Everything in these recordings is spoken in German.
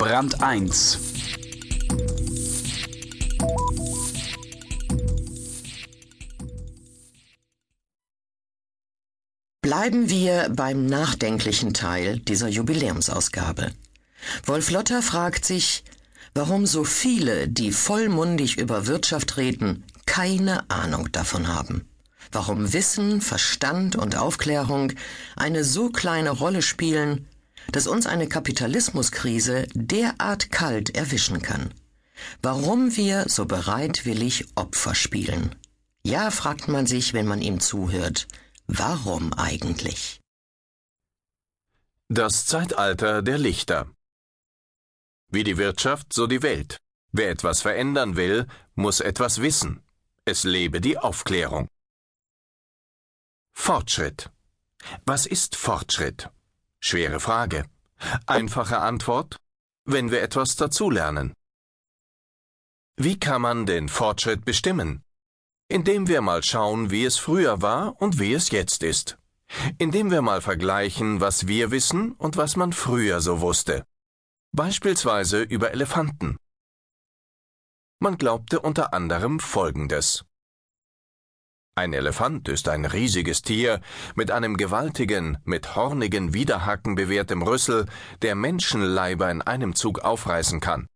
Brand 1 Bleiben wir beim nachdenklichen Teil dieser Jubiläumsausgabe. Wolf Lotter fragt sich, warum so viele, die vollmundig über Wirtschaft reden, keine Ahnung davon haben. Warum Wissen, Verstand und Aufklärung eine so kleine Rolle spielen, dass uns eine Kapitalismuskrise derart kalt erwischen kann. Warum wir so bereitwillig Opfer spielen. Ja, fragt man sich, wenn man ihm zuhört, warum eigentlich? Das Zeitalter der Lichter. Wie die Wirtschaft, so die Welt. Wer etwas verändern will, muss etwas wissen. Es lebe die Aufklärung. Fortschritt. Was ist Fortschritt? Schwere Frage. Einfache Antwort? Wenn wir etwas dazulernen. Wie kann man den Fortschritt bestimmen? Indem wir mal schauen, wie es früher war und wie es jetzt ist. Indem wir mal vergleichen, was wir wissen und was man früher so wusste. Beispielsweise über Elefanten. Man glaubte unter anderem Folgendes. Ein Elefant ist ein riesiges Tier mit einem gewaltigen, mit hornigen Widerhaken bewehrtem Rüssel, der Menschenleiber in einem Zug aufreißen kann.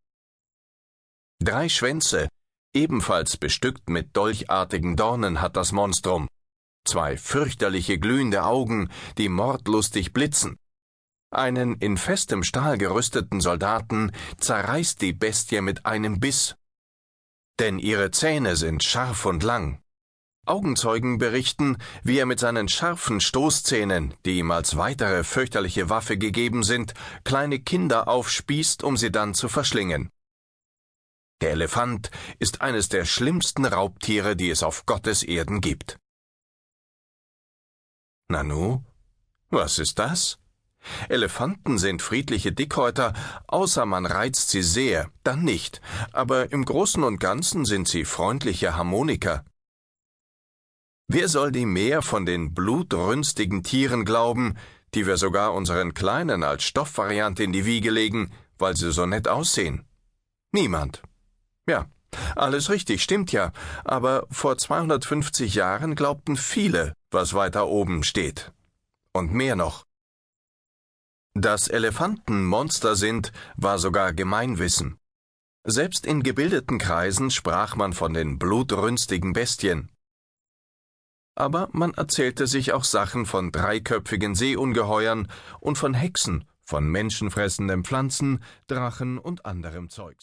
Drei Schwänze, ebenfalls bestückt mit dolchartigen Dornen, hat das Monstrum. Zwei fürchterliche glühende Augen, die mordlustig blitzen. Einen in festem Stahl gerüsteten Soldaten zerreißt die Bestie mit einem Biss. Denn ihre Zähne sind scharf und lang. Augenzeugen berichten, wie er mit seinen scharfen Stoßzähnen, die ihm als weitere fürchterliche Waffe gegeben sind, kleine Kinder aufspießt, um sie dann zu verschlingen. Der Elefant ist eines der schlimmsten Raubtiere, die es auf Gottes Erden gibt. Nanu? Was ist das? Elefanten sind friedliche Dickhäuter, außer man reizt sie sehr, dann nicht, aber im Großen und Ganzen sind sie freundliche Harmoniker. Wer soll die mehr von den blutrünstigen Tieren glauben, die wir sogar unseren Kleinen als Stoffvariante in die Wiege legen, weil sie so nett aussehen? Niemand. Ja, alles richtig, stimmt ja, aber vor 250 Jahren glaubten viele, was weiter oben steht. Und mehr noch. Dass Elefanten Monster sind, war sogar Gemeinwissen. Selbst in gebildeten Kreisen sprach man von den blutrünstigen Bestien aber man erzählte sich auch Sachen von dreiköpfigen Seeungeheuern und von Hexen, von menschenfressenden Pflanzen, Drachen und anderem Zeugs.